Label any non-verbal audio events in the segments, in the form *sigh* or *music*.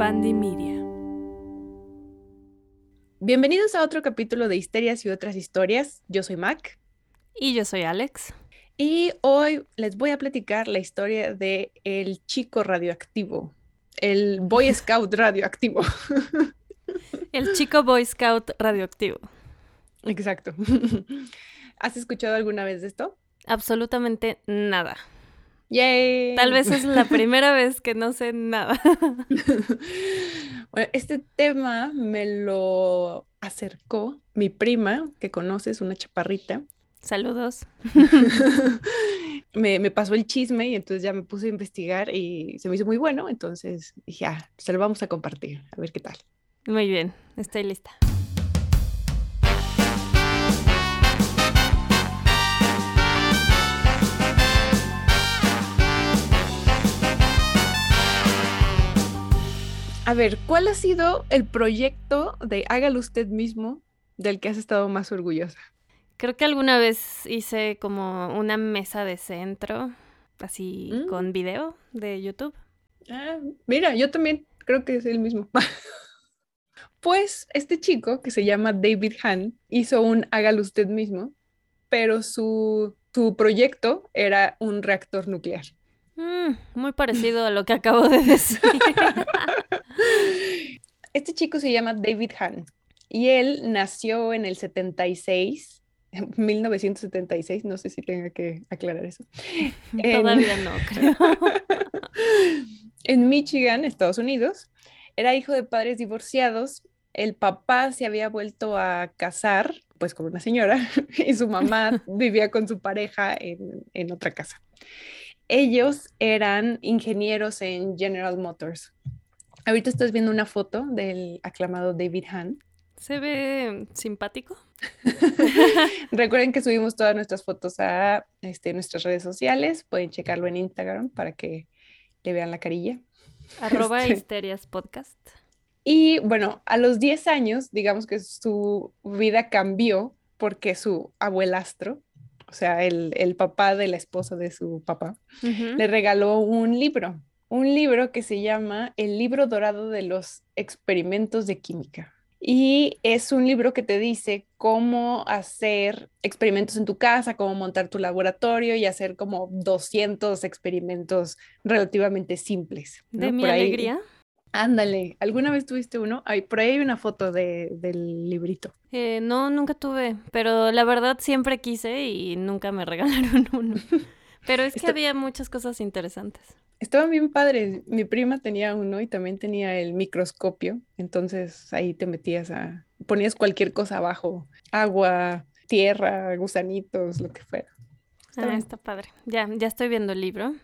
Media. Bienvenidos a otro capítulo de Histerias y otras historias. Yo soy Mac. Y yo soy Alex. Y hoy les voy a platicar la historia de el chico radioactivo, el Boy *laughs* Scout radioactivo. *laughs* El chico Boy Scout radioactivo. Exacto. *laughs* ¿Has escuchado alguna vez de esto? Absolutamente nada. ¡Yay! Tal vez es la *laughs* primera vez que no sé nada. *laughs* bueno, este tema me lo acercó mi prima, que conoces, una chaparrita. Saludos. *laughs* me, me, pasó el chisme y entonces ya me puse a investigar y se me hizo muy bueno, entonces dije, ah, se lo vamos a compartir, a ver qué tal. Muy bien, estoy lista. A ver, ¿cuál ha sido el proyecto de Hágalo usted mismo del que has estado más orgullosa? Creo que alguna vez hice como una mesa de centro, así Mm. con video de YouTube. Ah, mira, yo también creo que es el mismo. *laughs* pues este chico que se llama David Hahn hizo un Hágalo usted mismo, pero su, su proyecto era un reactor nuclear. Mm, muy parecido a lo que acabo de decir. *laughs* Este chico se llama David Hahn y él nació en el 76, 1976, *laughs* no sé si tenga que aclarar eso. *laughs* En- Todavía no, creo. en Michigan, Estados Unidos. Era hijo de padres divorciados. El papá se había vuelto a casar, pues con una señora, y su mamá vivía con su pareja en, en otra casa. Ellos eran ingenieros en General Motors. Ahorita estás viendo una foto del aclamado David Hahn. Se ve simpático. *laughs* Recuerden que subimos todas nuestras fotos a este, nuestras redes sociales. Pueden checarlo en Instagram para que le vean la carilla. Arroba Este. Histerias Podcast. Y bueno, a los 10 años, digamos que su vida cambió porque su abuelastro, o sea, el, el papá de la esposa de su papá, le regaló un libro, un libro que se llama El libro dorado de los experimentos de química. Y es un libro que te dice cómo hacer experimentos en tu casa, cómo montar tu laboratorio y hacer como 200 experimentos relativamente simples. ¿no? De mi Por ahí- alegría. Ándale, ¿alguna vez tuviste uno? Ay, por ahí hay una foto de, del librito. Eh, no, nunca tuve, pero la verdad siempre quise y nunca me *laughs* regalaron uno. Pero es que Esto- había muchas cosas interesantes. Estaban bien padres. Mi prima tenía uno y también tenía el microscopio. Entonces ahí te metías a, ponías cualquier cosa abajo, agua, tierra, gusanitos, lo que fuera. Está Ah, está padre. Ya, ya estoy viendo el libro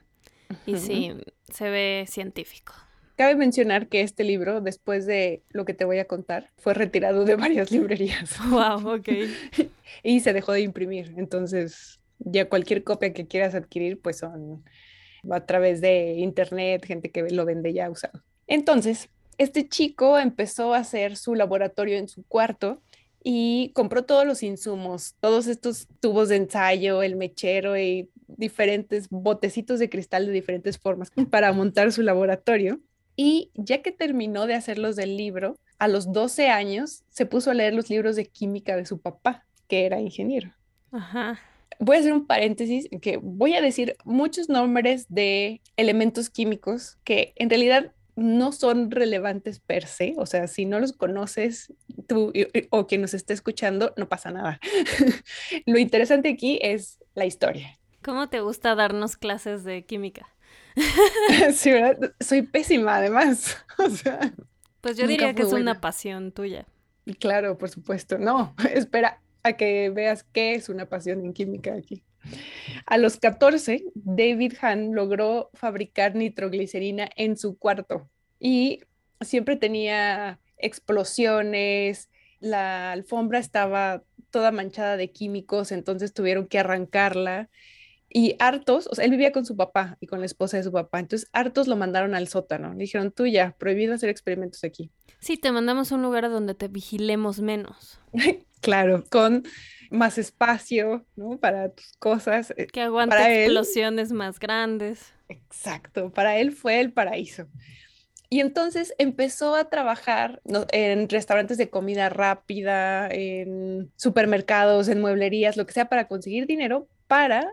y sí, se ve científico. Cabe mencionar que este libro, después de lo que te voy a contar, fue retirado de varias *laughs* librerías Wow, ok. *laughs* y se dejó de imprimir. Entonces, ya cualquier copia que quieras adquirir, pues son a través de internet, gente que lo vende ya usado. Entonces, este chico empezó a hacer su laboratorio en su cuarto y compró todos los insumos, todos estos tubos de ensayo, el mechero y diferentes botecitos de cristal de diferentes formas para montar su laboratorio. Y ya que terminó de hacer los del libro, a los 12 años se puso a leer los libros de química de su papá, que era ingeniero. Ajá. Voy a hacer un paréntesis que voy a decir muchos nombres de elementos químicos que en realidad no son relevantes per se, o sea, si no los conoces tú o quien nos esté escuchando, no pasa nada. *laughs* Lo interesante aquí es la historia. ¿Cómo te gusta darnos clases de química? *laughs* Sí, ¿verdad? Soy pésima además. *laughs* O sea, Pues yo diría que es una pasión tuya. claro, por supuesto. No, *laughs* espera a que veas qué es una pasión en química aquí. A los 14, David Hahn logró fabricar nitroglicerina en su cuarto y siempre tenía explosiones, la alfombra estaba toda manchada de químicos, entonces tuvieron que arrancarla. Y hartos, o sea, él vivía con su papá y con la esposa de su papá, entonces hartos lo mandaron al sótano. Le dijeron, tú ya, prohibido hacer experimentos aquí. Sí, te mandamos a un lugar donde te vigilemos menos. *laughs* Claro, con más espacio, ¿no? Para tus cosas. Eh, Que aguante Para él- explosiones más grandes. Exacto, para él fue el paraíso. Y entonces empezó a trabajar en restaurantes de comida rápida, en supermercados, en mueblerías, lo que sea, para conseguir dinero para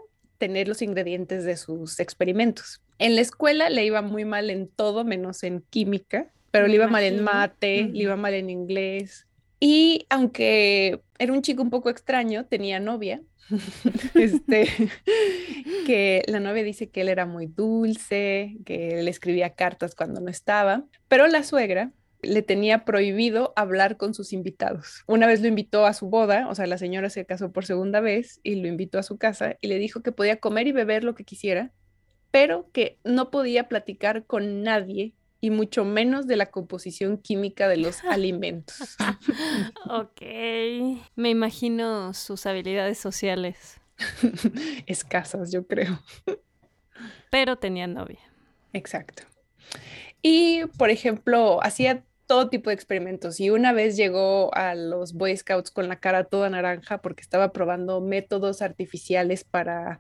tener los ingredientes de sus experimentos. En la escuela le iba muy mal en todo, menos en química, pero le iba mal en mate, le iba mal en inglés. Y aunque era un chico un poco extraño, tenía novia. *laughs* este, *laughs* que la novia dice que él era muy dulce, que le escribía cartas cuando no estaba, pero la suegra le tenía prohibido hablar con sus invitados. Una vez lo invitó a su boda, o sea, la señora se casó por segunda vez y lo invitó a su casa y le dijo que podía comer y beber lo que quisiera, pero que no podía platicar con nadie y mucho menos de la composición química de los *laughs* alimentos. *laughs* ok, me imagino sus habilidades sociales. *laughs* Escasas, yo creo. Pero tenía novia. Exacto. Y, por ejemplo, hacía todo tipo de experimentos y una vez llegó a los Boy Scouts con la cara toda naranja porque estaba probando métodos artificiales para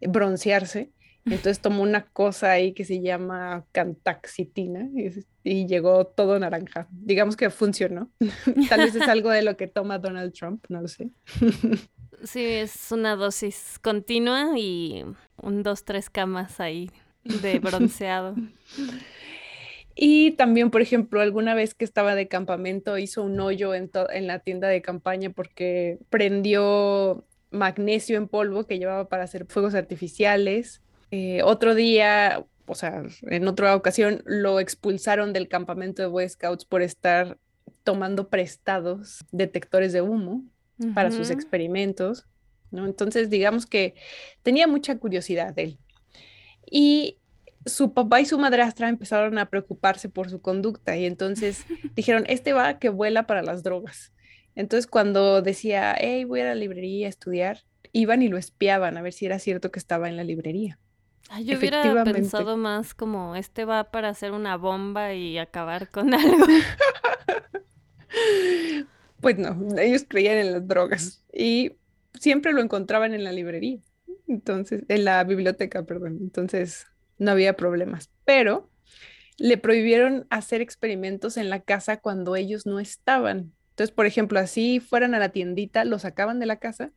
broncearse entonces tomó una cosa ahí que se llama cantaxitina y, llegó todo naranja. Digamos que funcionó. *laughs* Tal vez es algo de lo que toma Donald Trump, no lo sé. sí, es una dosis continua y un dos, tres camas ahí de bronceado. *laughs* Y también, por ejemplo, alguna vez que estaba de campamento hizo un hoyo en, en la tienda de campaña porque prendió magnesio en polvo que llevaba para hacer fuegos artificiales eh, otro día, o sea, en otra ocasión, lo expulsaron del campamento de Boy Scouts por estar tomando prestados detectores de humo para sus experimentos, ¿no? Entonces, digamos que tenía mucha curiosidad de él. Y su papá y su madrastra empezaron a preocuparse por su conducta y entonces *laughs* dijeron, este va que vuela para las drogas. Entonces, cuando decía, hey, voy a la librería a estudiar, iban y lo espiaban a ver si era cierto que estaba en la librería yo hubiera pensado más como este va para hacer una bomba y acabar con *laughs* algo. *laughs* pues no, ellos creían en las drogas y siempre lo encontraban en la librería, entonces, en la biblioteca, perdón, entonces no había problemas, pero le prohibieron hacer experimentos en la casa cuando ellos no estaban. Entonces, por ejemplo, así fueran a la tiendita, lo sacaban de la casa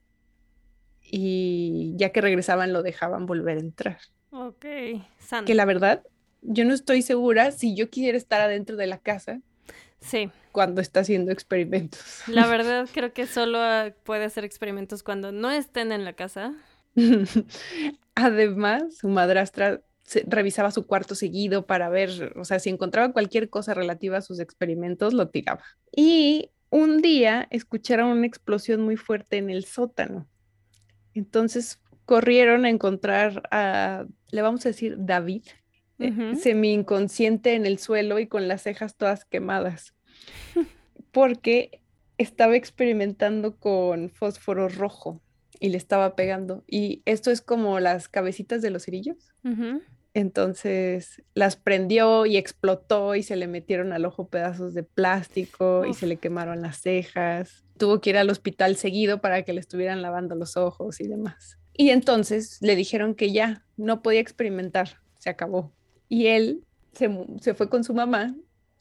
y ya que regresaban lo dejaban volver a entrar. Ok, Que la verdad, yo no estoy segura si yo quisiera estar adentro de la casa. Sí. Cuando está haciendo experimentos. La *laughs* verdad, creo que solo ah, puede hacer experimentos cuando no estén en la casa. *laughs* Además, su madrastra revisaba su cuarto seguido para ver, o sea, si encontraba cualquier cosa relativa a sus experimentos, lo tiraba. Y un día escucharon una explosión muy fuerte en el sótano. Entonces corrieron a encontrar a, le vamos a decir, David, eh, semi inconsciente en el suelo y con las cejas todas quemadas, *laughs* porque estaba experimentando con fósforo rojo y le estaba pegando. Y esto es como las cabecitas de los cerillos. Entonces las prendió y explotó y se le metieron al ojo pedazos de plástico y se le quemaron las cejas. Tuvo que ir al hospital seguido para que le estuvieran lavando los ojos y demás. Y entonces le dijeron que ya no podía experimentar, se acabó. Y él se, fue con su mamá,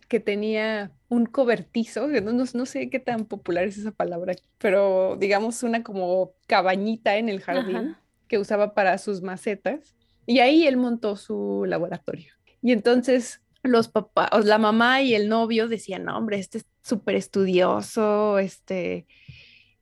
que tenía un cobertizo, no, no, sé qué tan popular es esa palabra, pero digamos una como cabañita en el jardín que usaba para sus macetas. Y ahí él montó su laboratorio. Y entonces los papás, la mamá y el novio decían, no, hombre, este es súper estudioso, este,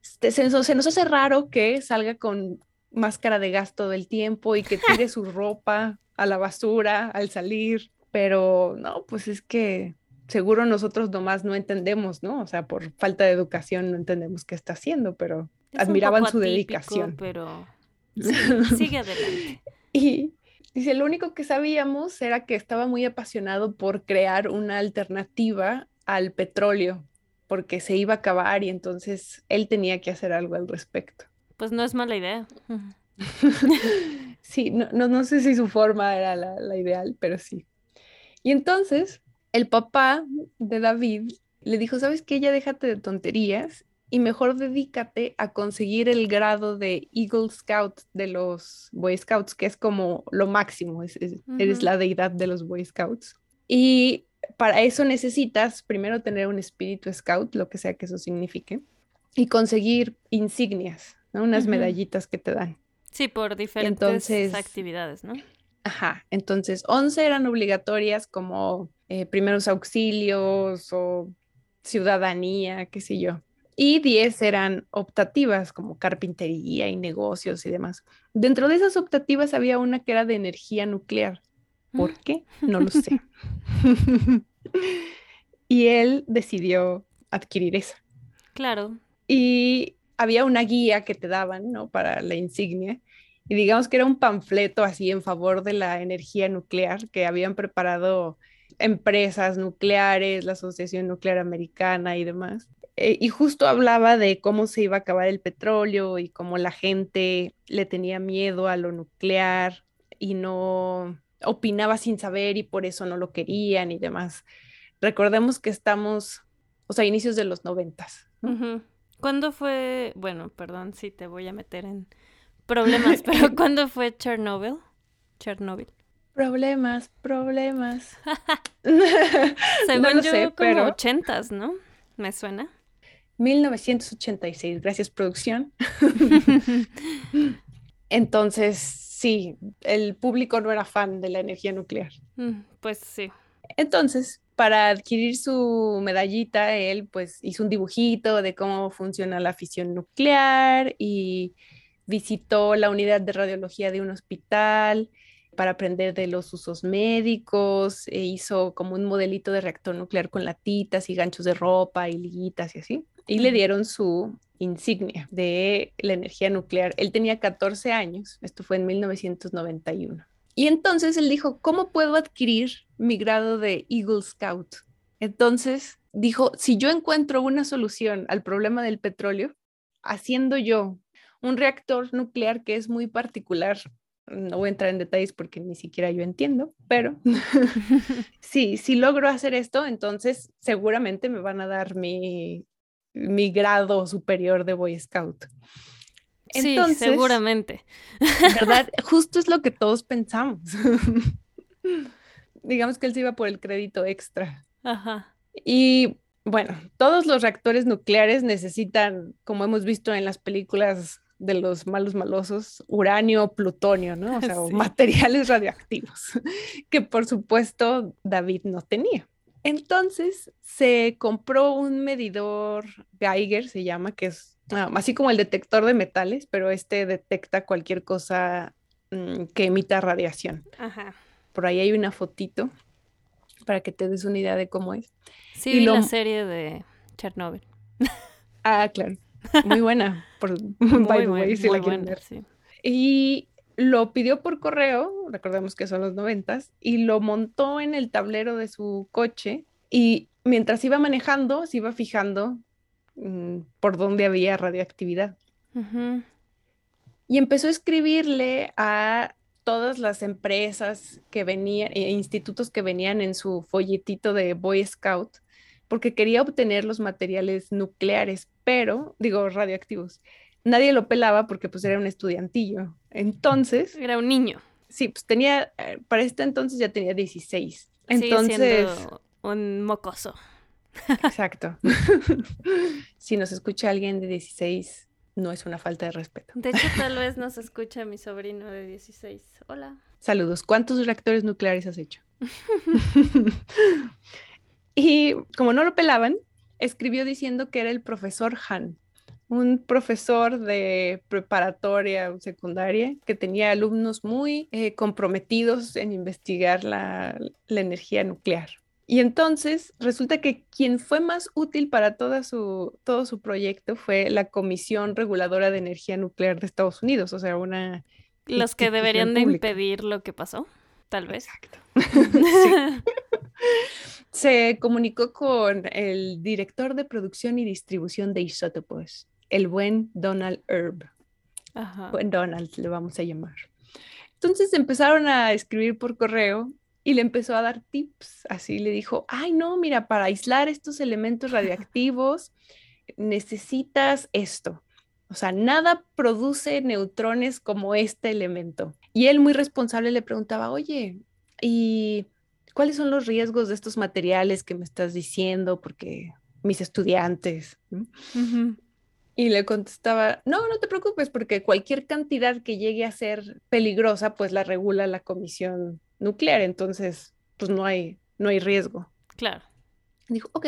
este se, se, nos hace raro que salga con máscara de gas todo el tiempo y que tire *laughs* su ropa a la basura al salir, pero no, pues es que seguro nosotros nomás no entendemos, ¿no? O sea, por falta de educación no entendemos qué está haciendo, pero admiraban su dedicación. Pero *laughs* sigue adelante. y dice, lo único que sabíamos era que estaba muy apasionado por crear una alternativa al petróleo, porque se iba a acabar y entonces él tenía que hacer algo al respecto. Pues no es mala idea. *laughs* sí, no, no, sé si su forma era la, ideal, pero sí. Y entonces el papá de David le dijo, ¿sabes qué? Ya déjate de tonterías y mejor dedícate a conseguir el grado de Eagle Scout de los Boy Scouts, que es como lo máximo, eres la deidad de los Boy Scouts. Y para eso necesitas primero tener un espíritu scout, lo que sea que eso signifique, y conseguir insignias, ¿no? unas medallitas que te dan. Sí, por diferentes actividades, ¿no? Ajá, entonces 11 eran obligatorias como eh, primeros auxilios o ciudadanía, qué sé yo. Y 10 eran optativas como carpintería y negocios y demás. Dentro de esas optativas había una que era de energía nuclear. ¿Por mm. qué? No lo sé. *laughs* y él decidió adquirir esa. Claro. Y había una guía que te daban, ¿no? Para la insignia y digamos que era un panfleto así en favor de la energía nuclear que habían preparado empresas nucleares, la Asociación Nuclear Americana y demás. Eh, y justo hablaba de cómo se iba a acabar el petróleo y cómo la gente le tenía miedo a lo nuclear y no opinaba sin saber y por eso no lo querían y demás. Recordemos que estamos, o sea, inicios de los noventas. ¿Cuándo fue? Bueno, perdón si te voy a meter en problemas, pero *laughs* ¿cuándo fue Chernobyl? Chernobyl. Problemas, problemas. *laughs* Según yo, como pero... ochentas, ¿no? ¿Me suena? 1986, gracias producción. *laughs* Entonces, sí, el público no era fan de la energía nuclear. Mm, pues sí. Entonces, para adquirir su medallita, él pues hizo un dibujito de cómo funciona la fisión nuclear y visitó la unidad de radiología de un hospital para aprender de los usos médicos, e hizo como un modelito de reactor nuclear con latitas y ganchos de ropa y liguitas y así. Y le dieron su insignia de la energía nuclear. Él tenía 14 años, esto fue en 1991. Y entonces él dijo, ¿cómo puedo adquirir mi grado de Eagle Scout? Entonces dijo, si yo encuentro una solución al problema del petróleo, haciendo yo un reactor nuclear que es muy particular. No voy a entrar en detalles porque ni siquiera yo entiendo, pero *laughs* *laughs* sí, si logro hacer esto, entonces seguramente me van a dar mi, mi grado superior de Boy Scout. Entonces, sí, seguramente. ¿Verdad? *laughs* Justo es lo que todos pensamos. *laughs* Digamos que él se iba por el crédito extra. Ajá. Y bueno, todos los reactores nucleares necesitan, como hemos visto en las películas de los malos malosos, uranio, plutonio, ¿no? O sea, *laughs* materiales radioactivos, que por supuesto David no tenía. Entonces se compró un medidor Geiger, se llama, que es ah, así como el detector de metales, pero este detecta cualquier cosa mm, que emita radiación. Ajá. Por ahí hay una fotito para que te des una idea de cómo es. Sí, la serie de Chernobyl. Ah, claro. Muy buena, por, *laughs* by way, si la quieren ver. Y lo pidió por correo, recordemos que son los noventas, y lo montó en el tablero de su coche y mientras iba manejando se iba fijando mm, por dónde había radioactividad. Y empezó a escribirle a todas las empresas que venían, e institutos que venían en su folletito de Boy Scout porque quería obtener los materiales nucleares, pero, digo, radioactivos. Nadie lo pelaba porque pues era un estudiantillo. Entonces... Era un niño. Sí, pues tenía, eh, para este entonces ya tenía 16. Entonces... un mocoso. Exacto. *laughs* si nos escucha alguien de 16, no es una falta de respeto. De hecho, tal vez nos escucha mi sobrino de 16. Hola. Saludos. ¿Cuántos reactores nucleares has hecho? *laughs* *laughs* Y como no lo pelaban, escribió diciendo que era el profesor Han, un profesor de preparatoria o secundaria que tenía alumnos muy eh, comprometidos en investigar la, energía nuclear. Y entonces resulta que quien fue más útil para toda su, todo su proyecto fue la Comisión Reguladora de Energía Nuclear de Estados Unidos, o sea, una... Los que deberían de impedir lo que pasó, tal vez. Exacto. *laughs* *laughs* se comunicó con el director de producción y distribución de isótopos, el buen Donald Herb. Buen Donald, le vamos a llamar. Entonces empezaron a escribir por correo y le empezó a dar tips. Así le dijo, ay no, mira, para aislar estos elementos radiactivos necesitas esto. O sea, nada produce neutrones como este elemento. Y él muy responsable le preguntaba, oye, ¿y ¿cuáles son los riesgos de estos materiales que me estás diciendo? Porque mis estudiantes. Y le contestaba, no, no te preocupes, porque cualquier cantidad que llegue a ser peligrosa, pues la regula la comisión nuclear, entonces, pues no hay, no hay riesgo. Claro. Dijo, ok.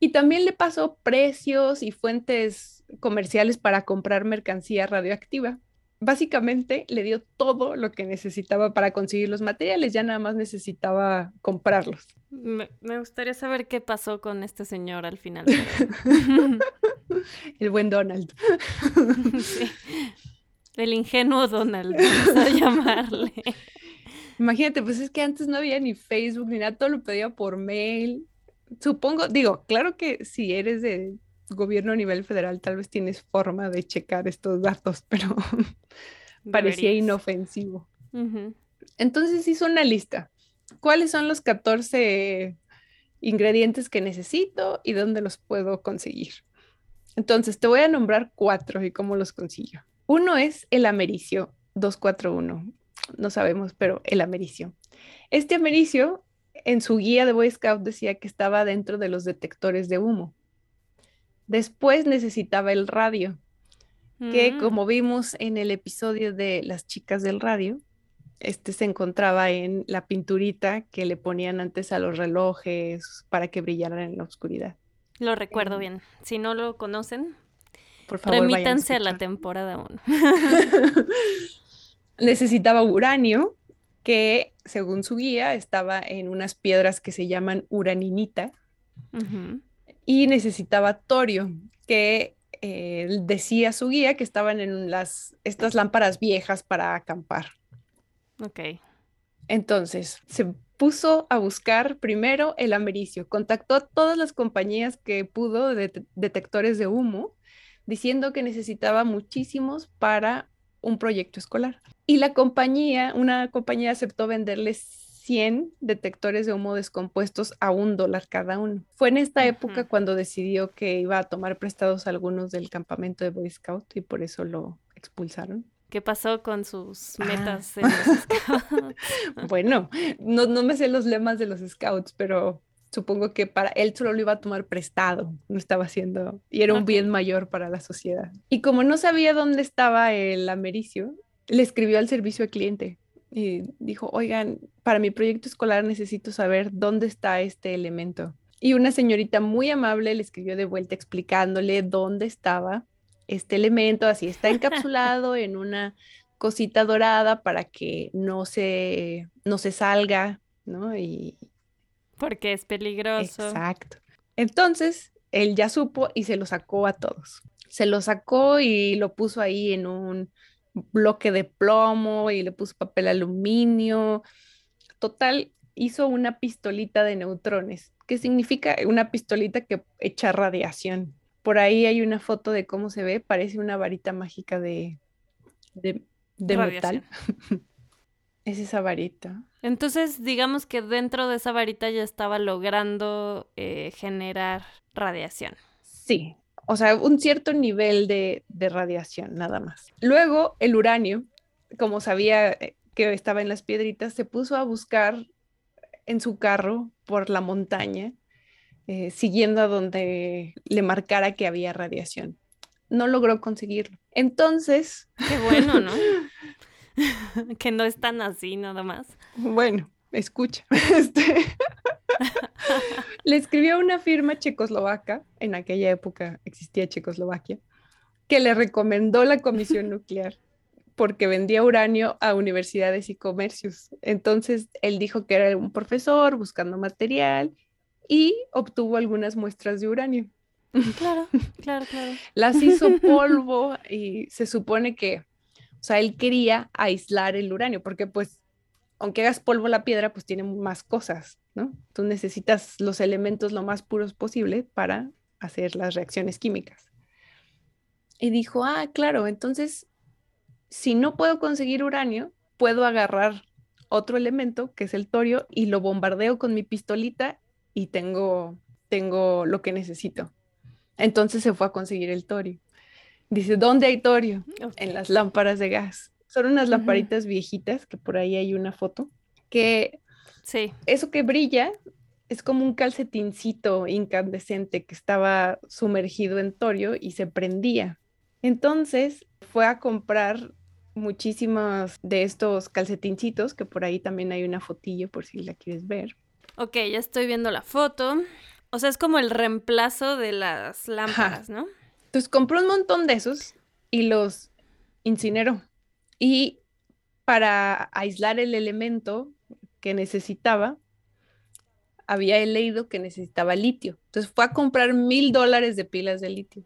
Y también le pasó precios y fuentes comerciales para comprar mercancía radioactiva. Básicamente le dio todo lo que necesitaba para conseguir los materiales, ya nada más necesitaba comprarlos. Me, gustaría saber qué pasó con este señor al final. *laughs* *laughs* *laughs* El buen Donald. *laughs* El ingenuo Donald, vamos a llamarle. *laughs* Imagínate, pues es que antes no había ni Facebook ni nada, todo lo pedía por mail. Supongo, digo, claro que si eres de gobierno a nivel federal, tal vez tienes forma de checar estos datos, pero parecía inofensivo. Entonces hizo una lista. ¿Cuáles son los 14 ingredientes que necesito y dónde los puedo conseguir? Entonces, te voy a nombrar cuatro y cómo los consigo. Uno es el americio 241 no sabemos, pero el americio. Este americio, en su guía de Boy Scout decía que estaba dentro de los detectores de humo. Después necesitaba el radio, que mm. como vimos en el episodio de las chicas del radio, este se encontraba en la pinturita que le ponían antes a los relojes para que brillaran en la oscuridad. Lo recuerdo bien. Si no lo conocen, por favor, remítanse a, a la temporada 1. *laughs* *laughs* necesitaba uranio, que según su guía estaba en unas piedras que se llaman uraninita, y necesitaba torio, que eh, decía su guía que estaban en las, estas lámparas viejas para acampar. Ok. Entonces, se puso a buscar primero el americio, contactó a todas las compañías que pudo de detectores de humo, diciendo que necesitaba muchísimos para un proyecto escolar. Y la compañía, una compañía aceptó venderles 100 detectores de humo descompuestos a un dólar cada uno. Fue en esta época cuando decidió que iba a tomar prestados algunos del campamento de Boy Scout y por eso lo expulsaron. ¿Qué pasó con sus ah. metas en los *laughs* scouts? bueno, no, no me sé los lemas de los scouts, pero supongo que para él solo lo iba a tomar prestado, no estaba haciendo, y era un bien mayor para la sociedad. Y como no sabía dónde estaba el americio, le escribió al servicio al cliente y dijo, oigan, para mi proyecto escolar necesito saber dónde está este elemento. Y una señorita muy amable le escribió de vuelta explicándole dónde estaba este elemento, así está encapsulado en una cosita dorada para que no se, no se salga, ¿no? Y, Porque es peligroso. Exacto. Entonces, él ya supo y se lo sacó a todos. Se lo sacó y lo puso ahí en un bloque de plomo y le puso papel aluminio. Total, hizo una pistolita de neutrones, que significa una pistolita que echa radiación. Por ahí hay una foto de cómo se ve, parece una varita mágica de, de, metal. *laughs* es esa varita. Entonces, digamos que dentro de esa varita ya estaba logrando eh, generar radiación. Sí, o sea, un cierto nivel de, radiación, nada más. Luego, el uranio, como sabía eh, que estaba en las piedritas, se puso a buscar en su carro por la montaña, eh, siguiendo a donde le marcara que había radiación. No logró conseguirlo. Entonces... Qué bueno, ¿no? *laughs* *laughs* que no es tan así nada más. Bueno, escucha. *laughs* Este, le escribió a una firma checoslovaca, en aquella época existía Checoslovaquia, que le recomendó la comisión nuclear porque vendía uranio a universidades y comercios. Entonces él dijo que era un profesor buscando material y obtuvo algunas muestras de uranio. Claro, *laughs* claro, claro. Las hizo *laughs* polvo y se supone que, o sea, él quería aislar el uranio porque pues aunque hagas polvo la piedra, pues tiene más cosas, ¿no? Tú necesitas los elementos lo más puros posible para hacer las reacciones químicas. Y dijo, ah, claro, entonces, si no puedo conseguir uranio, puedo agarrar otro elemento, que es el torio, y lo bombardeo con mi pistolita y tengo, tengo lo que necesito. Entonces se fue a conseguir el torio. Dice, ¿dónde hay torio? En las lámparas de gas. Son unas lamparitas viejitas, que por ahí hay una foto, que Sí. Eso que brilla es como un calcetincito incandescente que estaba sumergido en torio y se prendía. Entonces fue a comprar muchísimos de estos calcetincitos, que por ahí también hay una fotillo por si la quieres ver. Ok, ya estoy viendo la foto. O sea, es como el reemplazo de las lámparas, ¿no? Entonces compró un montón de esos y los incineró. Y para aislar el elemento que necesitaba, había leído que necesitaba litio. Entonces fue a comprar mil dólares de pilas de litio.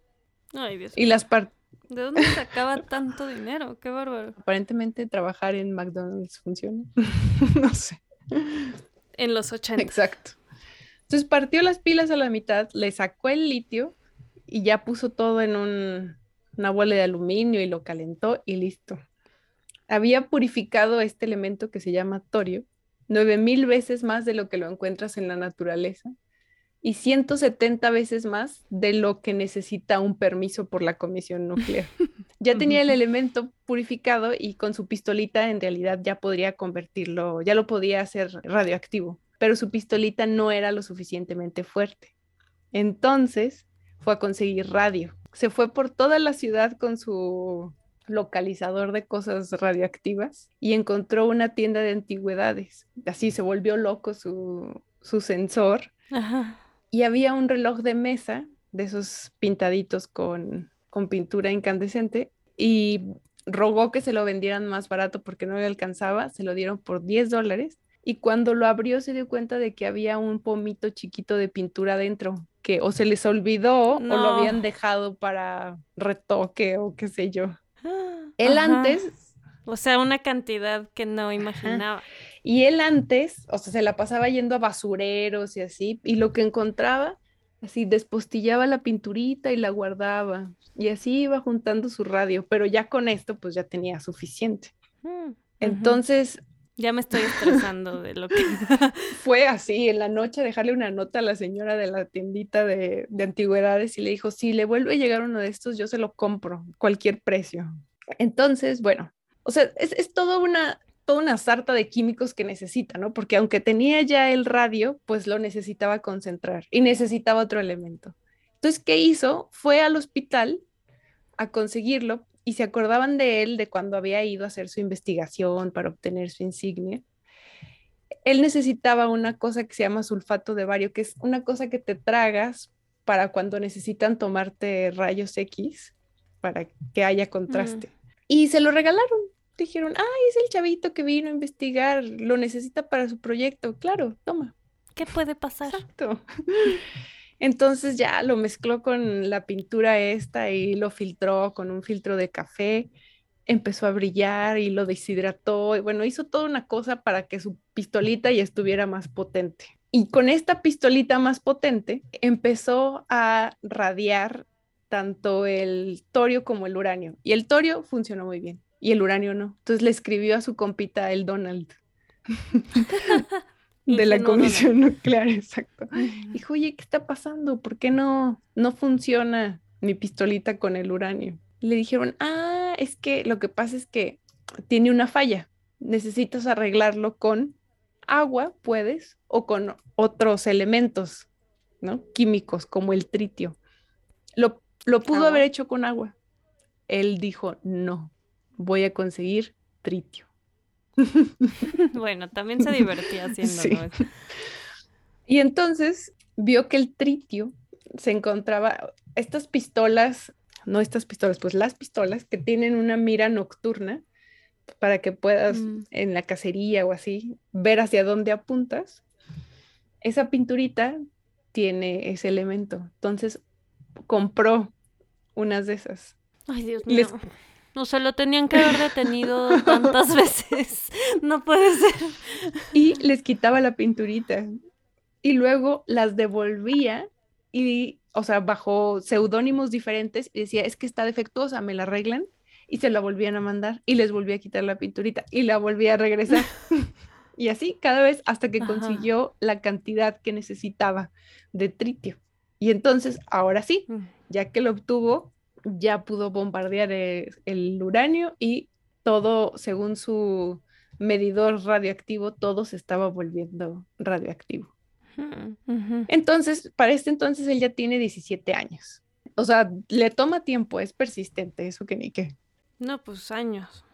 Ay, Dios Y las par- ¿De dónde sacaba tanto dinero? Qué bárbaro. *laughs* aparentemente trabajar en McDonald's funciona. *laughs* no sé. En los 80. Exacto. Entonces partió las pilas a la mitad, le sacó el litio y ya puso todo en un- una bola de aluminio y lo calentó y listo. Había purificado este elemento que se llama torio nueve mil veces más de lo que lo encuentras en la naturaleza y 170 veces más de lo que necesita un permiso por la comisión nuclear. *laughs* Ya tenía el elemento purificado y con su pistolita en realidad ya podría convertirlo, ya lo podía hacer radioactivo, pero su pistolita no era lo suficientemente fuerte. Entonces fue a conseguir radio. Se fue por toda la ciudad con su localizador de cosas radioactivas y encontró una tienda de antigüedades. Así se volvió loco su, su sensor Ajá. y había un reloj de mesa de esos pintaditos con, con pintura incandescente y rogó que se lo vendieran más barato porque no le alcanzaba, se lo dieron por 10 dólares y cuando lo abrió se dio cuenta de que había un pomito chiquito de pintura dentro que o se les olvidó o lo habían dejado para retoque o qué sé yo. *gasps* Él Ajá. antes O sea, una cantidad que no imaginaba. Y él antes, o sea, se la pasaba yendo a basureros y así, y lo que encontraba, así despostillaba la pinturita y la guardaba. Y así iba juntando su radio, pero ya con esto, pues ya tenía suficiente. Mm. Entonces Ya me estoy estresando de lo que... *laughs* fue así, en la noche dejarle una nota a la señora de la tiendita de, de antigüedades y le dijo, si le vuelve a llegar uno de estos, yo se lo compro, cualquier precio. Entonces, bueno, o sea, es, es toda una, toda una sarta de químicos que necesita, ¿no? Porque aunque tenía ya el radio, pues lo necesitaba concentrar y necesitaba otro elemento. Entonces, ¿qué hizo? Fue al hospital a conseguirlo y se acordaban de él de cuando había ido a hacer su investigación para obtener su insignia. Él necesitaba una cosa que se llama sulfato de bario, que es una cosa que te tragas para cuando necesitan tomarte rayos X para que haya contraste. Y se lo regalaron. Dijeron, ay, es el chavito que vino a investigar, lo necesita para su proyecto. Claro, toma. ¿Qué puede pasar? Exacto. Entonces ya lo mezcló con la pintura esta y lo filtró con un filtro de café. Empezó a brillar y lo deshidrató. Y bueno, hizo toda una cosa para que su pistolita ya estuviera más potente. Y con esta pistolita más potente empezó a radiar tanto el torio como el uranio. Y el torio funcionó muy bien y el uranio no. Entonces le escribió a su compita el Donald *laughs* de la comisión nuclear, exacto. Dijo, oye, ¿qué está pasando? ¿Por qué no, no funciona mi pistolita con el uranio? Le dijeron, ah, es que lo que pasa es que tiene una falla. Necesitas arreglarlo con agua, puedes, o con otros elementos, ¿no? Químicos, como el tritio. Lo, lo pudo Agua. haber hecho con agua. Él dijo, no, voy a conseguir tritio. *laughs* Bueno, también se divertía *laughs* haciendo Sí. Y entonces vio que el tritio se encontraba, estas pistolas, no estas pistolas, pues las pistolas que tienen una mira nocturna para que puedas Mm. en la cacería o así ver hacia dónde apuntas. Esa pinturita tiene ese elemento. Entonces compró unas de esas. Ay, Dios mío. Les- O sea, lo tenían que haber detenido tantas *laughs* veces. No puede ser. y les quitaba la pinturita y luego las devolvía y, o sea, bajo seudónimos diferentes y decía, es que está defectuosa, me la arreglan y se la volvían a mandar y les volvía a quitar la pinturita y la volvía a regresar. *laughs* y así cada vez hasta que Ajá. consiguió la cantidad que necesitaba de tritio. Y entonces, ahora sí, Mm. ya que lo obtuvo, ya pudo bombardear eh, el uranio y todo según su, medidor radioactivo, todo se estaba volviendo radioactivo. Entonces, para este entonces él ya tiene 17 años. O sea, le toma tiempo, es persistente, eso que ni qué. No, pues años.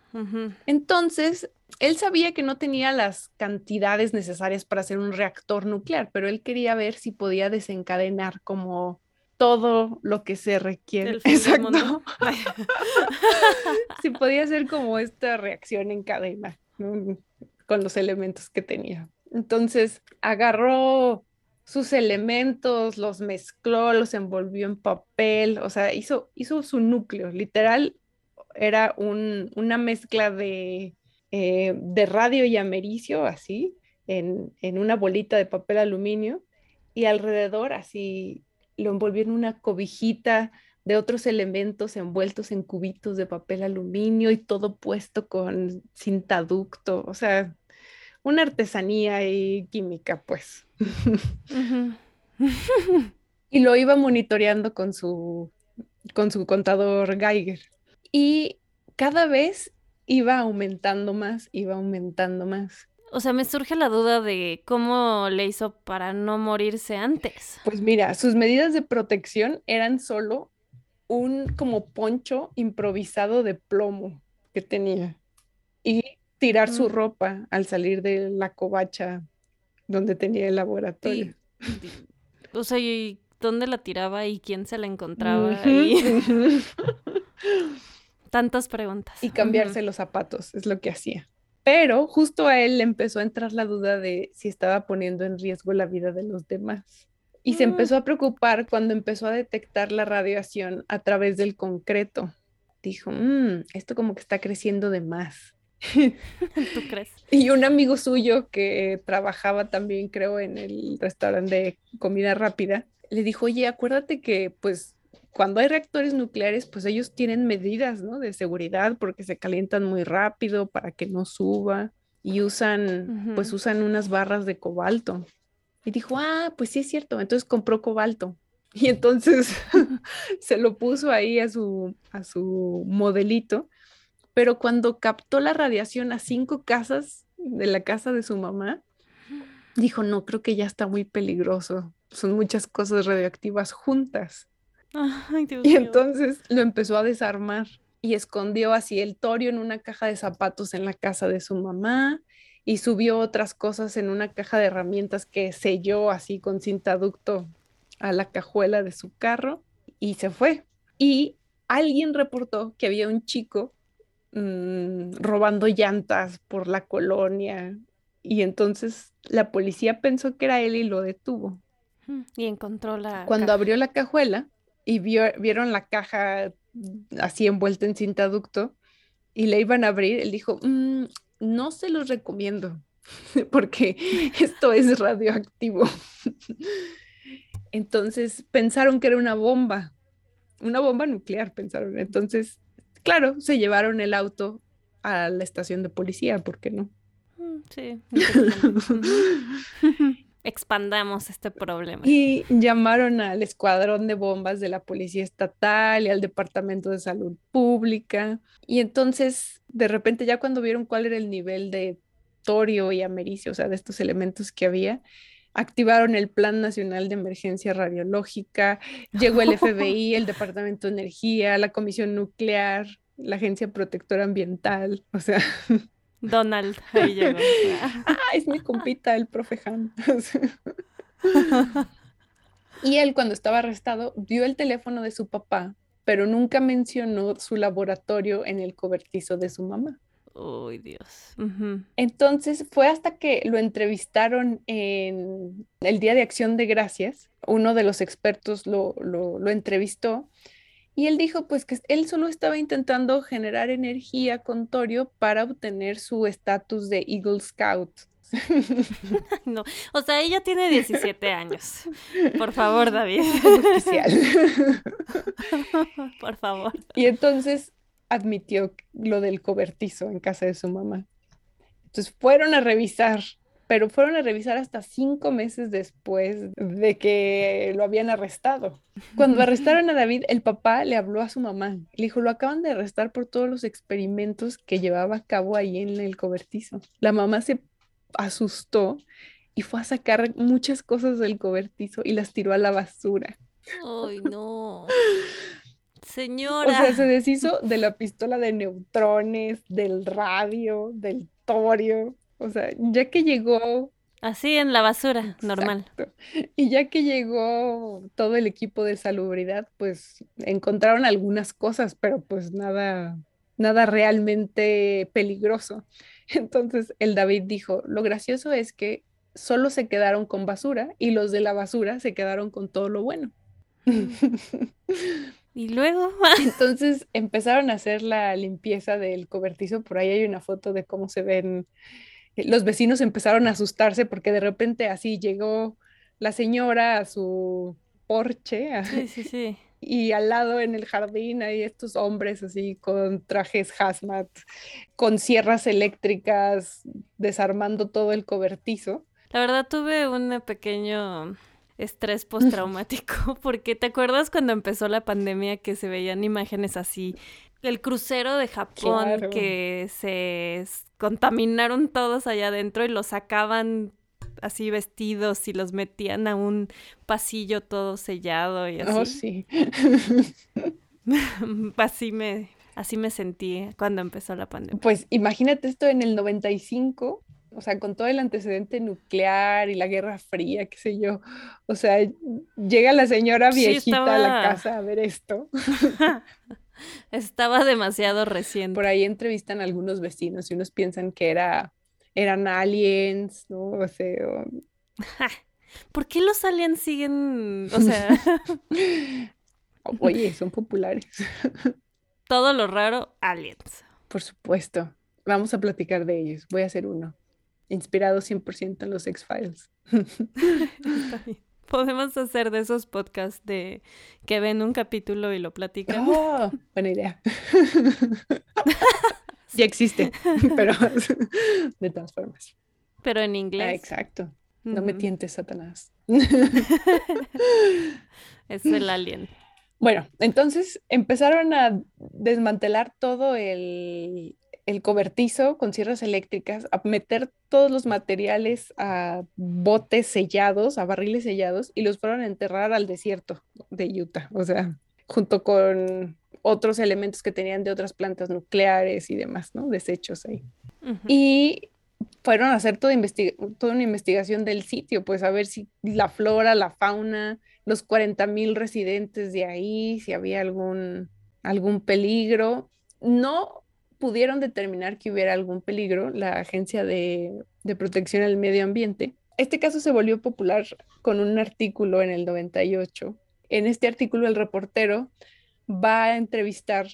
Entonces, él sabía que no tenía las cantidades necesarias para hacer un reactor nuclear, pero él quería ver si podía desencadenar como todo lo que se requiere. Exacto. si *laughs* podía hacer como esta reacción en cadena con los elementos que tenía. Entonces, agarró sus elementos, los mezcló, los envolvió en papel, o sea, hizo, hizo su núcleo, literal, era una mezcla de, eh, de radio y americio, así, en, una bolita de papel aluminio, y alrededor así lo envolvió en una cobijita de otros elementos envueltos en cubitos de papel aluminio y todo puesto con cinta ducto, o sea, una artesanía y química, pues. *laughs* y lo iba monitoreando con su, con su contador Geiger. Y cada vez iba aumentando más, iba aumentando más. O sea, me surge la duda de cómo le hizo para no morirse antes. Pues mira, sus medidas de protección eran solo un como poncho improvisado de plomo que tenía y tirar su mm. ropa al salir de la covacha donde tenía el laboratorio. o sea, ¿y dónde la tiraba y quién se la encontraba? Tantas preguntas. Y cambiarse los zapatos, es lo que hacía. Pero justo a él le empezó a entrar la duda de si estaba poniendo en riesgo la vida de los demás. Y se mm. empezó a preocupar cuando empezó a detectar la radiación a través del concreto. Dijo, mm, esto como que está creciendo de más. *laughs* ¿Tú crees? Y un amigo suyo que trabajaba también, creo, en el restaurante de comida rápida, le dijo, oye, acuérdate que pues cuando hay reactores nucleares, pues ellos tienen medidas, ¿no? De seguridad porque se calientan muy rápido para que no suba y usan, pues usan unas barras de cobalto. Y dijo, ah, pues sí es cierto. Entonces compró cobalto. *laughs* Y entonces *laughs* se lo puso ahí a su, a su modelito. Pero cuando captó la radiación a cinco casas de la casa de su mamá, dijo, no, creo que ya está muy peligroso. Son muchas cosas radioactivas juntas *laughs* y entonces lo empezó a desarmar y escondió así el torio en una caja de zapatos en la casa de su mamá y subió otras cosas en una caja de herramientas que selló así con cinta ducto a la cajuela de su carro y se fue. Y alguien reportó que había un chico mm, robando llantas por la colonia y entonces la policía pensó que era él y lo detuvo. Y encontró la... Cuando abrió la cajuela, y vieron la caja así envuelta en cinta ducto y le iban a abrir, él dijo, mm, no se los recomiendo *laughs* porque *laughs* esto es radioactivo. *laughs* Entonces pensaron que era una bomba, una bomba nuclear, pensaron. Entonces, claro, se llevaron el auto a la estación de policía, ¿por qué no? Mm, sí expandamos este problema. Y llamaron al escuadrón de bombas de la Policía Estatal y al Departamento de Salud Pública. Y entonces, de repente, ya cuando vieron cuál era el nivel de torio y americio, o sea, de estos elementos que había, activaron el Plan Nacional de Emergencia Radiológica, llegó el FBI, *laughs* el Departamento de Energía, la Comisión Nuclear, la Agencia Protectora Ambiental, o sea... Donald, *laughs* ahí llegó. ah, es mi compita, el profe Han. y él, cuando estaba arrestado, dio el teléfono de su papá, pero nunca mencionó su laboratorio en el cobertizo de su mamá. Uy, Dios. Entonces fue hasta que lo entrevistaron en el Día de Acción de Gracias, uno de los expertos lo, lo, lo entrevistó y él dijo pues que él solo estaba intentando generar energía con Torio para obtener su estatus de Eagle Scout. *laughs* No, o sea, ella tiene 17 años. Por favor, David. *laughs* *laughs* Por favor. Y entonces admitió lo del cobertizo en casa de su mamá. Entonces fueron a revisar pero fueron a revisar hasta cinco meses después de que lo habían arrestado. Cuando *laughs* arrestaron a David, el papá le habló a su mamá. Le dijo, lo acaban de arrestar por todos los experimentos que llevaba a cabo ahí en el cobertizo. La mamá se asustó y fue a sacar muchas cosas del cobertizo y las tiró a la basura. Ay, no. Señora. O sea, se deshizo de la pistola de neutrones, del radio, del torio. O sea, ya que llegó. Así en la basura, normal. Y ya que llegó todo el equipo de salubridad, pues encontraron algunas cosas, pero pues nada, nada realmente peligroso. *laughs* Entonces el David dijo, lo gracioso es que solo se quedaron con basura y los de la basura se quedaron con todo lo bueno. *laughs* Y luego. *laughs* Entonces empezaron a hacer la limpieza del cobertizo. Por ahí hay una foto de cómo se ven. Los vecinos empezaron a asustarse porque de repente así llegó la señora a su porche. Sí, sí, sí. Y al lado en el jardín hay estos hombres así con trajes hazmat, con sierras eléctricas, desarmando todo el cobertizo. La verdad tuve un pequeño estrés postraumático, *laughs* porque te acuerdas cuando empezó la pandemia que se veían imágenes así, el crucero de Japón que se contaminaron todos allá adentro y los sacaban así vestidos y los metían a un pasillo todo sellado y oh, así. Oh, sí. *laughs* así me así me sentí cuando empezó la pandemia. Pues imagínate esto en el 95 o sea, con todo el antecedente nuclear y la Guerra Fría, qué sé yo, o sea, llega la señora viejita a la casa a ver esto. *laughs* *laughs* estaba demasiado reciente. Por ahí entrevistan a algunos vecinos y unos piensan que era, eran aliens, ¿no? O sea... *laughs* ¿Por qué los aliens siguen, o sea... *laughs* Oye, son populares. Todo lo raro, aliens. Por supuesto. Vamos a platicar de ellos. Voy a hacer uno inspirado 100% en los X-Files. *laughs* Podemos hacer de esos podcasts de que ven un capítulo y lo platican. Oh, *laughs* buena idea. *laughs* ya existe, pero de todas formas. Pero en inglés. Ah, exacto. No me tientes, Satanás. es el alien. Bueno, entonces empezaron a desmantelar todo el, el cobertizo con sierras eléctricas, a meter todos los materiales a botes sellados, a barriles sellados, y los fueron a enterrar al desierto de Utah, o sea, junto con otros elementos que tenían de otras plantas nucleares y demás, ¿no? Desechos ahí. Y fueron a hacer toda, toda una investigación del sitio, pues a ver si la flora, la fauna, los 40 mil residentes de ahí, si había algún, algún peligro. No pudieron determinar que hubiera algún peligro, la Agencia de, Protección al Medio Ambiente. Este caso se volvió popular con un artículo en el 98. En este artículo el reportero va a entrevistar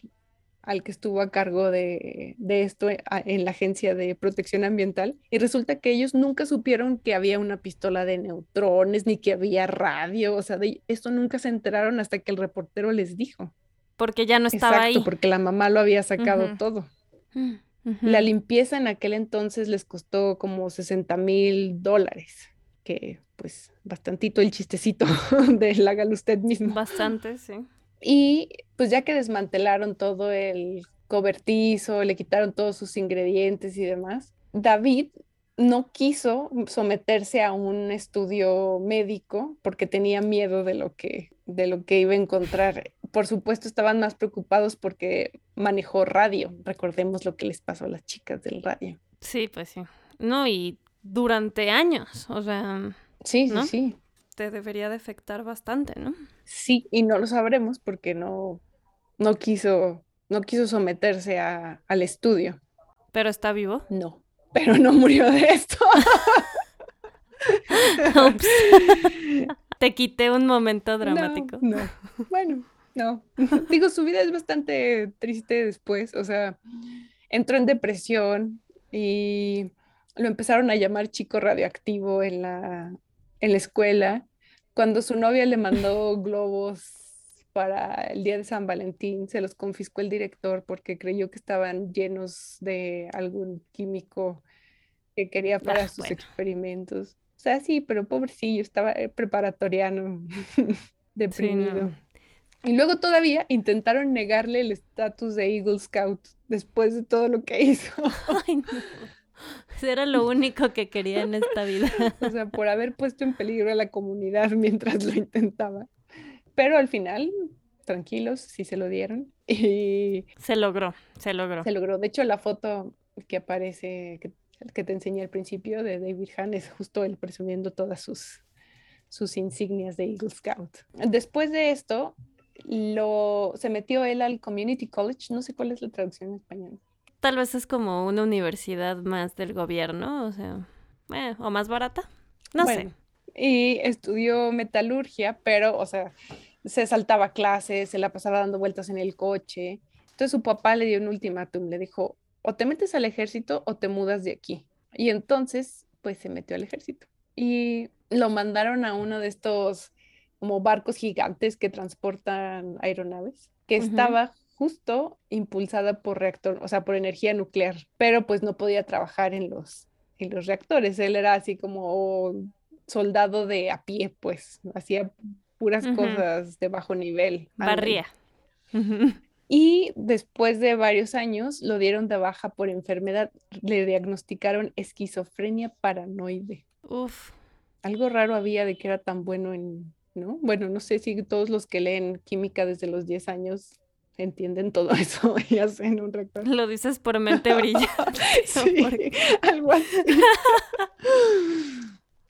al que estuvo a cargo de, esto en la Agencia de Protección Ambiental y resulta que ellos nunca supieron que había una pistola de neutrones ni que había radio, o sea, de esto nunca se enteraron hasta que el reportero les dijo. Porque ya no estaba Exacto, porque la mamá lo había sacado todo. Mm, la limpieza en aquel entonces les costó como 60 mil dólares, que pues bastantito el chistecito *laughs* de hágalo usted mismo. Bastante, sí. Y pues ya que desmantelaron todo el cobertizo, le quitaron todos sus ingredientes y demás, David no quiso someterse a un estudio médico porque tenía miedo de lo que, de lo que iba a encontrar por supuesto estaban más preocupados porque manejó radio. Recordemos lo que les pasó a las chicas del radio. Sí, pues sí. No, y durante años, o sea... Sí, sí, sí. Te debería de afectar bastante, ¿no? Sí, y no lo sabremos porque no, no quiso, no quiso someterse a, al estudio. ¿Pero está vivo? No, pero no murió de esto. *laughs* *laughs* Te quité un momento dramático. no. Bueno, no, *laughs* digo, su vida es bastante triste después, o sea, entró en depresión y lo empezaron a llamar chico radioactivo en la, en la escuela. Cuando su novia le mandó *laughs* globos para el día de San Valentín, se los confiscó el director porque creyó que estaban llenos de algún químico que quería Ah, para sus bueno. experimentos. O sea, sí, pero pobrecillo, estaba eh, preparatoriano, *laughs* deprimido. Y luego todavía intentaron negarle el estatus de Eagle Scout después de todo lo que hizo. *laughs* Ay, no. Era lo único que quería en esta vida. O sea, por haber puesto en peligro a la comunidad mientras lo intentaba. Pero al final, tranquilos, sí se lo dieron. Y Se logró, se logró. se logró. De hecho, la foto que aparece, que, que te enseñé al principio de David Hahn, es justo él presumiendo todas sus, sus insignias de Eagle Scout. Después de esto, lo, se metió él al Community College, no sé cuál es la traducción en español. Tal vez es como una universidad más del gobierno, o sea, eh, o más barata. No Bueno, sé. Y estudió metalurgia, pero, o sea, se saltaba clases, se la pasaba dando vueltas en el coche. Entonces su papá le dio un ultimátum, le dijo, o te metes al ejército o te mudas de aquí. Y entonces, pues se metió al ejército. Y lo mandaron a uno de estos como barcos gigantes que transportan aeronaves, que estaba justo impulsada por reactor, o sea, por energía nuclear, pero pues no podía trabajar en los, en los reactores. Él era así como soldado de a pie, pues, hacía puras cosas de bajo nivel. Barría. *laughs* Y después de varios años lo dieron de baja por enfermedad. Le diagnosticaron esquizofrenia paranoide. Uf. Algo raro había de que era tan bueno en, ¿no? Bueno, no sé si todos los que leen química desde los 10 años entienden todo *laughs* eso y hacen un reactor. Lo dices por mente brillante. *laughs* Sí, porque- *laughs* algo así.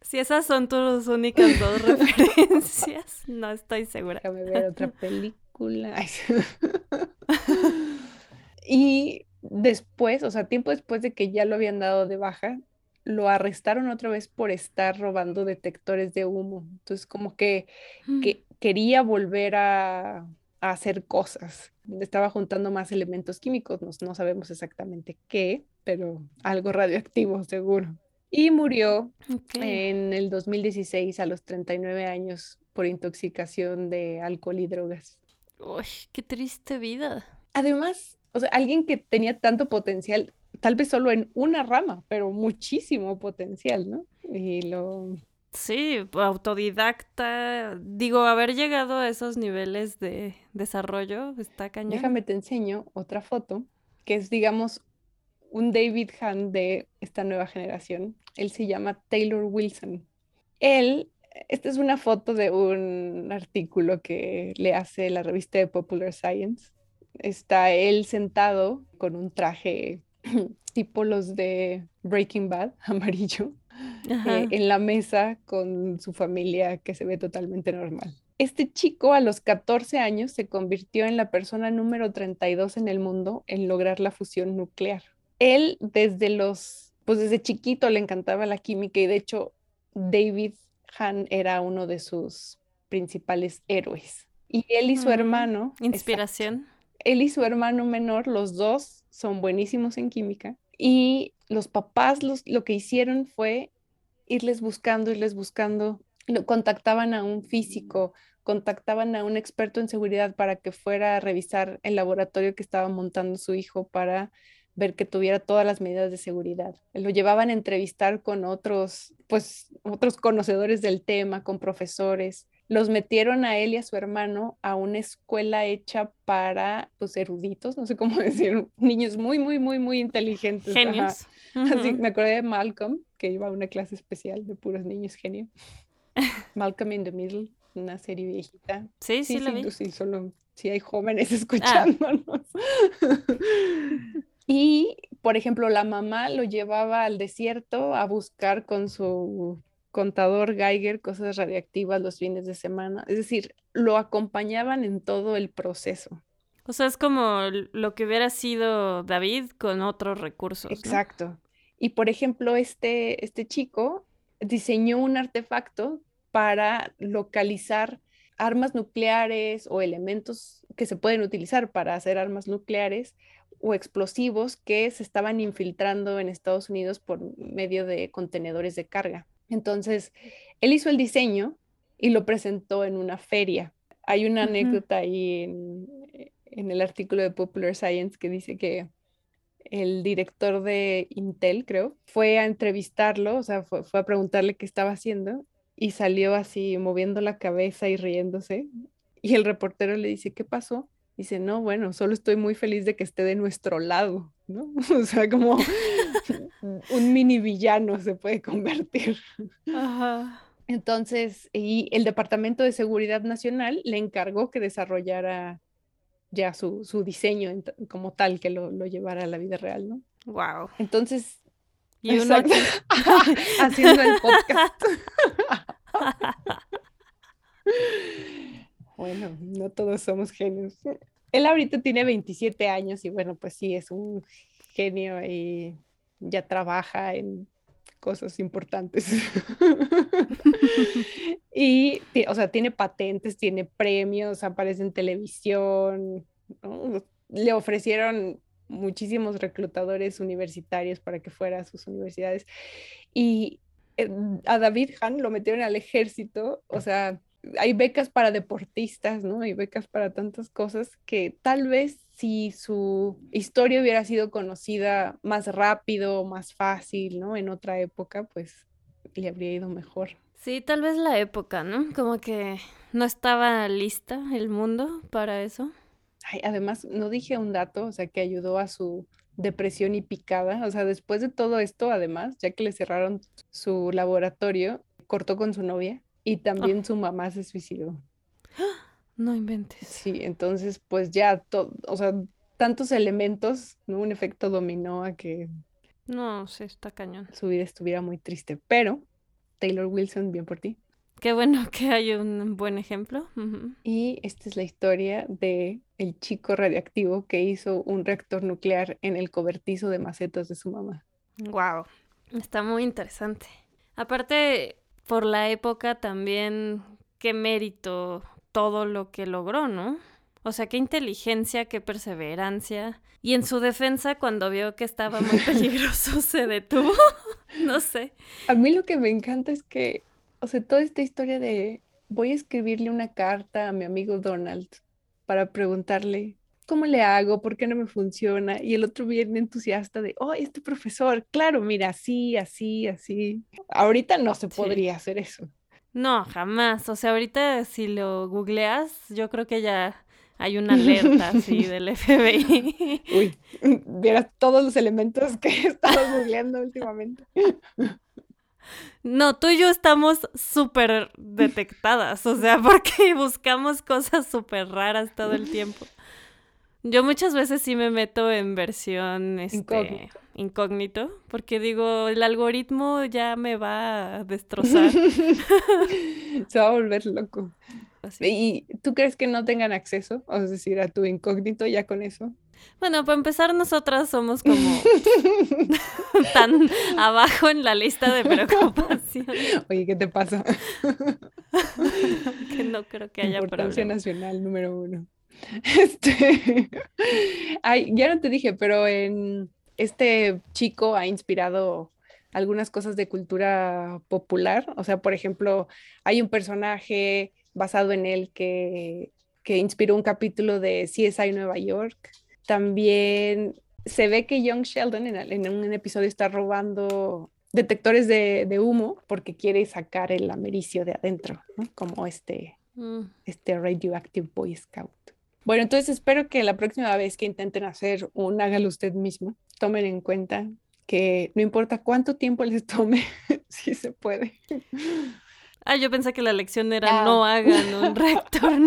Si esas son tus únicas dos referencias, no estoy segura. Déjame ver otra película. Y después, o sea, tiempo después de que ya lo habían dado de baja, lo arrestaron otra vez por estar robando detectores de humo. Entonces, como que, que quería volver a, a hacer cosas. Estaba juntando más elementos químicos, no, no sabemos exactamente qué, pero algo radioactivo seguro. Y murió Ok. en el 2016 a los 39 años por intoxicación de alcohol y drogas. Uy, qué triste vida. Además, o sea, alguien que tenía tanto potencial, tal vez solo en una rama, pero muchísimo potencial, ¿no? Y lo... Sí, autodidacta. Digo, haber llegado a esos niveles de desarrollo está cañón. Déjame te enseño otra foto, que es, digamos, un David Hahn de esta nueva generación. Él se llama Taylor Wilson. Él, esta es una foto de un artículo que le hace la revista de Popular Science. Está él sentado con un traje *clears throat* tipo los de Breaking Bad, *laughs* amarillo, eh, en la mesa con su familia que se ve totalmente normal. Este chico a los 14 años se convirtió en la persona número 32 en el mundo en lograr la fusión nuclear. Él desde los, pues desde chiquito le encantaba la química y de hecho David Hahn era uno de sus principales héroes. Y él y su Mm, hermano, exacto, Inspiración. él y su hermano menor, los dos son buenísimos en química. Y los papás los- lo que hicieron fue irles buscando, irles buscando. Contactaban a un físico, contactaban a un experto en seguridad para que fuera a revisar el laboratorio que estaba montando su hijo para ver que tuviera todas las medidas de seguridad. Lo llevaban a entrevistar con otros, pues, otros conocedores del tema, con profesores. Los metieron a él y a su hermano a una escuela hecha para, pues, eruditos, no sé cómo *laughs* decir, niños muy, muy, muy, muy inteligentes. Genios. Así, Ujú. me acordé de Malcolm, que iba a una clase especial de puros niños genio. *laughs* Malcolm in the Middle, una serie viejita. Sí, sí, Sí, la sí, vi. tú sí, solo si hay jóvenes *laughs* Ah. escuchándonos. Y, por ejemplo, la mamá lo llevaba al desierto a buscar con su contador Geiger cosas radiactivas los fines de semana. Es decir, lo acompañaban en todo el proceso. O sea, es como lo que hubiera sido David con otros recursos, ¿no? Exacto. Y por ejemplo, este, este chico diseñó un artefacto para localizar armas nucleares o elementos que se pueden utilizar para hacer armas nucleares o explosivos que se estaban infiltrando en Estados Unidos por medio de contenedores de carga. Entonces, él hizo el diseño y lo presentó en una feria. Hay una anécdota ahí en, en el artículo de Popular Science que dice que el director de Intel, creo, fue a entrevistarlo, o sea, fue, fue, a preguntarle qué estaba haciendo y salió así moviendo la cabeza y riéndose. Y el reportero le dice, ¿qué pasó? Dice, no, bueno, solo estoy muy feliz de que esté de nuestro lado, ¿no? *laughs* O sea, como *laughs* un mini villano se puede convertir. Ajá. Entonces, y el Departamento de Seguridad Nacional le encargó que desarrollara ya su, su diseño como tal, que lo, lo, llevara a la vida real, ¿no? Wow. Entonces, y uno *laughs* haciendo el podcast. *laughs* bueno, no todos somos genios. Él ahorita tiene 27 años y bueno, pues sí, es un genio y ya trabaja en cosas importantes. *laughs* y, o sea, tiene patentes, tiene premios, aparece en televisión. Le ofrecieron muchísimos reclutadores universitarios para que fuera a sus universidades. Y eh, a David Han lo metieron al ejército, o sea, hay becas para deportistas, ¿no? Hay becas para tantas cosas que tal vez si su historia hubiera sido conocida más rápido, más fácil, ¿no? En otra época, pues le habría ido mejor. Sí, tal vez la época, ¿no? Como que no estaba lista el mundo para eso. Ay, además, no dije un dato, o sea, que ayudó a su depresión y picada. O sea, después de todo esto, además, ya que le cerraron su laboratorio, cortó con su novia y también su mamá se suicidó. No inventes. Sí, entonces pues ya, todo, o sea, tantos elementos, ¿no? Un efecto dominó a que... No, sí, está cañón. Su vida estuviera muy triste, pero Taylor Wilson, bien por ti. Qué bueno *laughs* que hay un buen ejemplo. Y esta es la historia de el chico radioactivo que hizo un reactor nuclear en el cobertizo de macetas de su mamá. Wow, está muy interesante. Aparte, por la época también, qué mérito todo lo que logró, ¿no? O sea, qué inteligencia, qué perseverancia. Y en su defensa, cuando vio que estaba muy *laughs* peligroso, se detuvo. *laughs* no sé. A mí lo que me encanta es que, o sea, toda esta historia de voy a escribirle una carta a mi amigo Donald para preguntarle ¿cómo le hago? ¿Por qué no me funciona? Y el otro viene entusiasta de, oh, este profesor, claro, mira, así, así, así. Ahorita no se podría hacer eso. No, jamás. O sea, ahorita si lo googleas, yo creo que ya hay una *laughs* alerta así del FBI. Uy, vieras todos los elementos que *laughs* he estado googleando últimamente. No, tú y yo estamos súper detectadas, o sea, *laughs* porque buscamos cosas súper raras todo el tiempo. Yo muchas veces sí me meto en versión este, incógnito. porque digo, el algoritmo ya me va a destrozar. *laughs* Se va a volver loco. ¿Y tú crees que no tengan acceso? O es decir, a tu incógnito ya con eso. Bueno, para empezar, nosotras somos como *laughs* tan abajo en la lista de preocupación. *laughs* Oye, ¿qué te pasa? que no creo que haya Importancia nacional número uno. *laughs* Este, ay, ya no te dije, pero en este chico ha inspirado algunas cosas de cultura popular. O sea, por ejemplo, hay un personaje basado en él que, que inspiró un capítulo de CSI Nueva York. También se ve que Young Sheldon en, un episodio está robando detectores de, de, humo porque quiere sacar el americio de adentro, como este, mm. este Radioactive Boy Scout. Bueno, entonces espero que la próxima vez que intenten hacer un hágalo usted mismo, tomen en cuenta que no importa cuánto tiempo les tome, *laughs* si se puede. Ah, yo pensé que la lección era no hagan *laughs* un reactor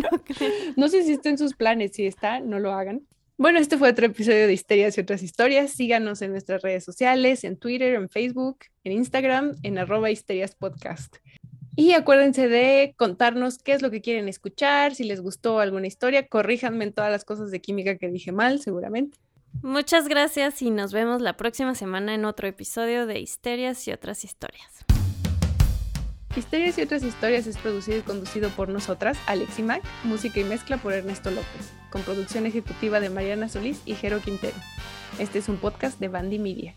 No sé si está en sus planes, si está, no lo hagan. Bueno, este fue otro episodio de Histerias y otras historias. Síganos en nuestras redes sociales, en Twitter, en Facebook, en Instagram, en arroba histerias podcast. Y acuérdense de contarnos qué es lo que quieren escuchar, si les gustó alguna historia, corríjanme en todas las cosas de química que dije mal, seguramente. Muchas gracias y nos vemos la próxima semana en otro episodio de Histerias y otras historias. Histerias y otras historias es producido y conducido por nosotras, Alex y Mac, música y mezcla por Ernesto López, con producción ejecutiva de Mariana Solís y Jero Quintero. Este es un podcast de Bandy Media.